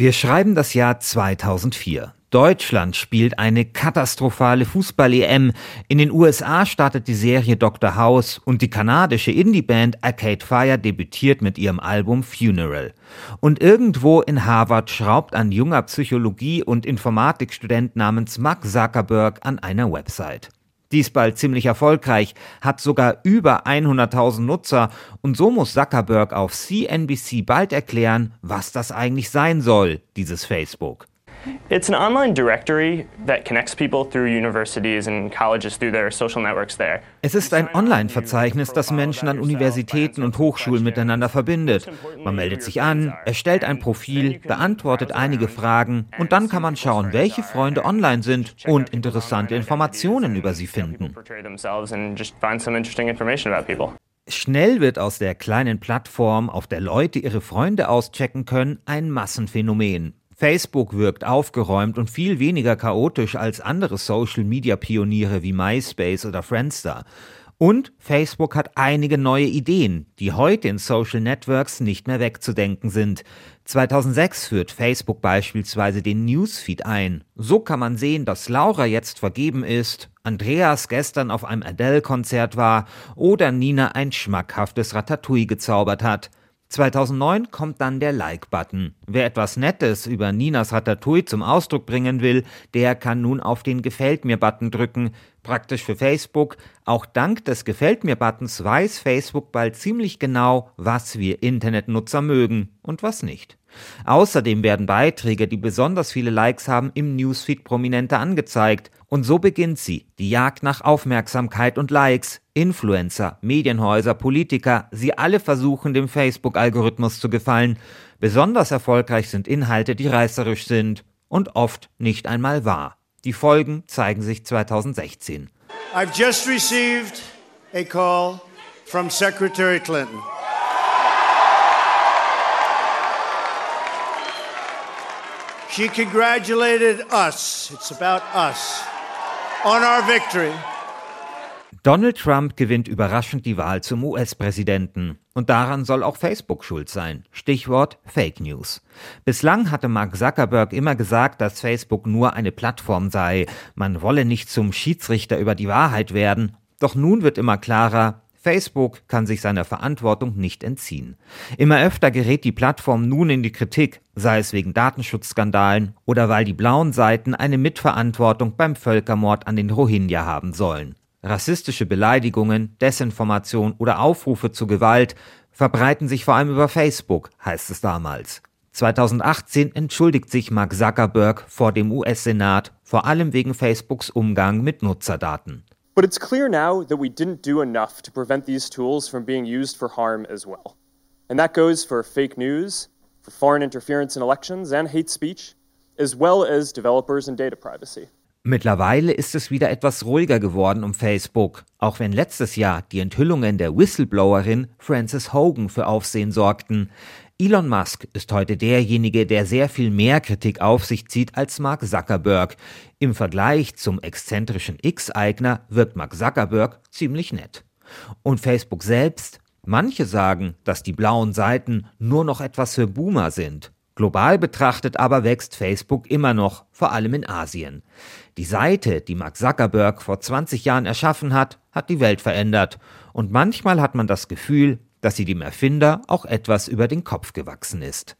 Wir schreiben das Jahr 2004. Deutschland spielt eine katastrophale Fußball-EM. In den USA startet die Serie Dr. House und die kanadische Indie-Band Arcade Fire debütiert mit ihrem Album Funeral. Und irgendwo in Harvard schraubt ein junger Psychologie- und Informatikstudent namens Mark Zuckerberg an einer Website. Dies bald ziemlich erfolgreich, hat sogar über 100.000 Nutzer und so muss Zuckerberg auf CNBC bald erklären, was das eigentlich sein soll, dieses Facebook. It's an online directory that connects people through universities and colleges through their social networks there. Es ist ein Online-Verzeichnis, das Menschen an Universitäten und Hochschulen miteinander verbindet. Man meldet sich an, erstellt ein Profil, beantwortet einige Fragen und dann kann man schauen, welche Freunde online sind und interessante Informationen über sie finden. Schnell wird aus der kleinen Plattform, auf der Leute ihre Freunde auschecken können, ein Massenphänomen. Facebook wirkt aufgeräumt und viel weniger chaotisch als andere Social-Media-Pioniere wie MySpace oder Friendster. Und Facebook hat einige neue Ideen, die heute in Social Networks nicht mehr wegzudenken sind. 2006 führt Facebook beispielsweise den Newsfeed ein. So kann man sehen, dass Laura jetzt vergeben ist, Andreas gestern auf einem Adele-Konzert war oder Nina ein schmackhaftes Ratatouille gezaubert hat. 2009 kommt dann der Like-Button. Wer etwas Nettes über Ninas Ratatouille zum Ausdruck bringen will, der kann nun auf den Gefällt mir-Button drücken. Praktisch für Facebook. Auch dank des Gefällt mir-Buttons weiß Facebook bald ziemlich genau, was wir Internetnutzer mögen und was nicht. Außerdem werden Beiträge, die besonders viele Likes haben, im Newsfeed prominenter angezeigt. Und so beginnt sie, die Jagd nach Aufmerksamkeit und Likes. Influencer, Medienhäuser, Politiker, sie alle versuchen dem Facebook-Algorithmus zu gefallen. Besonders erfolgreich sind Inhalte, die reißerisch sind und oft nicht einmal wahr. Die Folgen zeigen sich 2016. I've just received a call from Secretary Clinton. She congratulated us. It's about us. On our victory. Donald Trump gewinnt überraschend die Wahl zum US-Präsidenten. Und daran soll auch Facebook schuld sein. Stichwort Fake News. Bislang hatte Mark Zuckerberg immer gesagt, dass Facebook nur eine Plattform sei. Man wolle nicht zum Schiedsrichter über die Wahrheit werden. Doch nun wird immer klarer, Facebook kann sich seiner Verantwortung nicht entziehen. Immer öfter gerät die Plattform nun in die Kritik, sei es wegen Datenschutzskandalen oder weil die blauen Seiten eine Mitverantwortung beim Völkermord an den Rohingya haben sollen. Rassistische Beleidigungen, Desinformation oder Aufrufe zu Gewalt verbreiten sich vor allem über Facebook, heißt es damals. 2018 entschuldigt sich Mark Zuckerberg vor dem US-Senat, vor allem wegen Facebooks Umgang mit Nutzerdaten. But it's clear now that we didn't do enough to prevent these tools from being used for harm as well. And that goes for fake news, for foreign interference in elections and hate speech, as well as developers and data privacy. Mittlerweile ist es wieder etwas ruhiger geworden um Facebook, auch wenn letztes Jahr die Enthüllungen der Whistleblowerin Frances Hogan für Aufsehen sorgten. Elon Musk ist heute derjenige, der sehr viel mehr Kritik auf sich zieht als Mark Zuckerberg. Im Vergleich zum exzentrischen X-Eigner wirkt Mark Zuckerberg ziemlich nett. Und Facebook selbst? Manche sagen, dass die blauen Seiten nur noch etwas für Boomer sind. Global betrachtet aber wächst Facebook immer noch, vor allem in Asien. Die Seite, die Mark Zuckerberg vor 20 Jahren erschaffen hat, hat die Welt verändert. Und manchmal hat man das Gefühl, dass sie dem Erfinder auch etwas über den Kopf gewachsen ist.